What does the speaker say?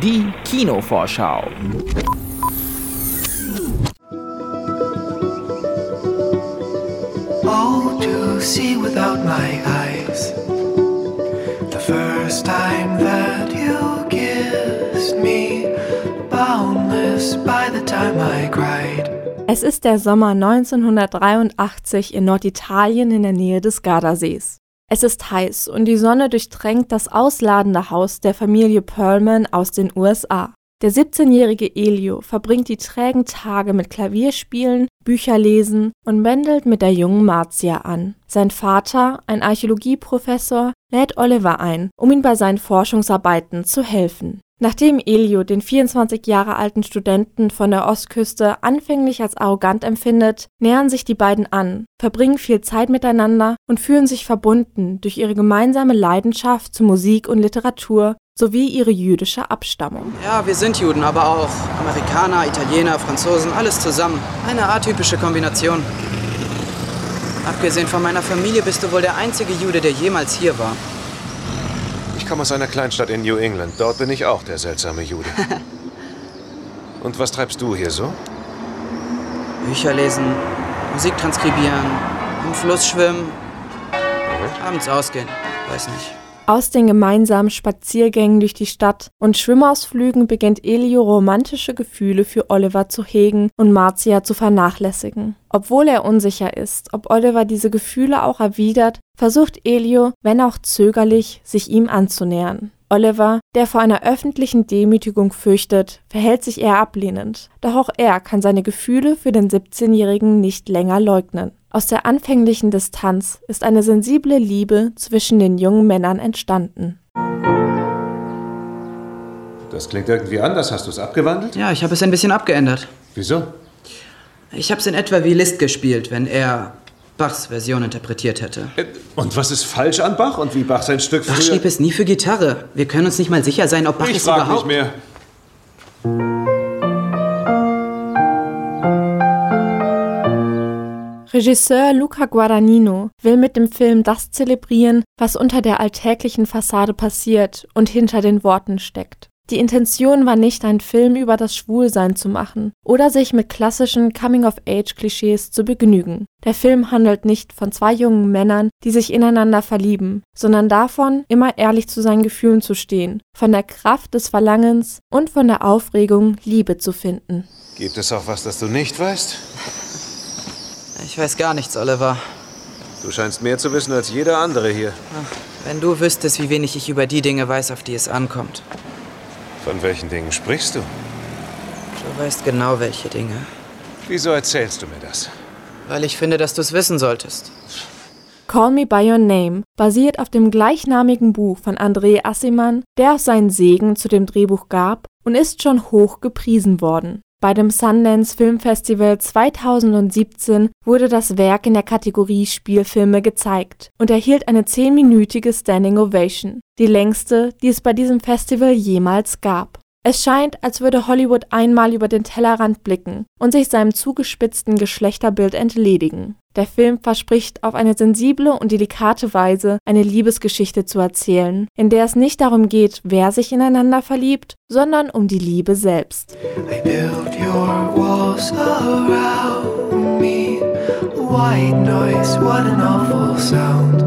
Die Kinovorschau. Oh, to see without my eyes. The first time that you kissed me, boundless by the time I cried. Es ist der Sommer 1983 in Norditalien in der Nähe des Gardasees. Es ist heiß und die Sonne durchtränkt das ausladende Haus der Familie Perlman aus den USA. Der 17-jährige Elio verbringt die trägen Tage mit Klavierspielen, Bücherlesen und bändelt mit der jungen Marcia an. Sein Vater, ein Archäologieprofessor, lädt Oliver ein, um ihm bei seinen Forschungsarbeiten zu helfen. Nachdem Elio den 24 Jahre alten Studenten von der Ostküste anfänglich als arrogant empfindet, nähern sich die beiden an, verbringen viel Zeit miteinander und fühlen sich verbunden durch ihre gemeinsame Leidenschaft zu Musik und Literatur sowie ihre jüdische Abstammung. Ja, wir sind Juden, aber auch Amerikaner, Italiener, Franzosen, alles zusammen. Eine atypische Kombination. Abgesehen von meiner Familie bist du wohl der einzige Jude, der jemals hier war. Ich komme aus einer Kleinstadt in New England. Dort bin ich auch der seltsame Jude. Und was treibst du hier so? Bücher lesen, Musik transkribieren, im Fluss schwimmen, abends ausgehen, weiß nicht. Aus den gemeinsamen Spaziergängen durch die Stadt und Schwimmausflügen beginnt Elio romantische Gefühle für Oliver zu hegen und Marcia zu vernachlässigen. Obwohl er unsicher ist, ob Oliver diese Gefühle auch erwidert, versucht Elio, wenn auch zögerlich, sich ihm anzunähern. Oliver, der vor einer öffentlichen Demütigung fürchtet, verhält sich eher ablehnend, doch auch er kann seine Gefühle für den 17-Jährigen nicht länger leugnen. Aus der anfänglichen Distanz ist eine sensible Liebe zwischen den jungen Männern entstanden. Das klingt irgendwie anders. Hast du es abgewandelt? Ja, ich habe es ein bisschen abgeändert. Wieso? Ich habe es in etwa wie Liszt gespielt, wenn er Bachs Version interpretiert hätte. Und was ist falsch an Bach und wie Bach sein Stück Bach früher... schrieb es nie für Gitarre. Wir können uns nicht mal sicher sein, ob Bach ich es frag überhaupt... nicht mehr. Regisseur Luca Guadagnino will mit dem Film das zelebrieren, was unter der alltäglichen Fassade passiert und hinter den Worten steckt. Die Intention war nicht, einen Film über das Schwulsein zu machen oder sich mit klassischen Coming-of-Age-Klischees zu begnügen. Der Film handelt nicht von zwei jungen Männern, die sich ineinander verlieben, sondern davon, immer ehrlich zu seinen Gefühlen zu stehen, von der Kraft des Verlangens und von der Aufregung, Liebe zu finden. Gibt es auch was, das du nicht weißt? Ich weiß gar nichts, Oliver. Du scheinst mehr zu wissen als jeder andere hier. Wenn du wüsstest, wie wenig ich über die Dinge weiß, auf die es ankommt. Von welchen Dingen sprichst du? Du weißt genau, welche Dinge. Wieso erzählst du mir das? Weil ich finde, dass du es wissen solltest. Call Me By Your Name basiert auf dem gleichnamigen Buch von André Assimann, der auch seinen Segen zu dem Drehbuch gab und ist schon hoch gepriesen worden. Bei dem Sundance Film Festival 2017 wurde das Werk in der Kategorie Spielfilme gezeigt und erhielt eine zehnminütige Standing Ovation, die längste, die es bei diesem Festival jemals gab. Es scheint, als würde Hollywood einmal über den Tellerrand blicken und sich seinem zugespitzten Geschlechterbild entledigen. Der Film verspricht auf eine sensible und delikate Weise eine Liebesgeschichte zu erzählen, in der es nicht darum geht, wer sich ineinander verliebt, sondern um die Liebe selbst. I built your walls around me. White noise, what an awful sound.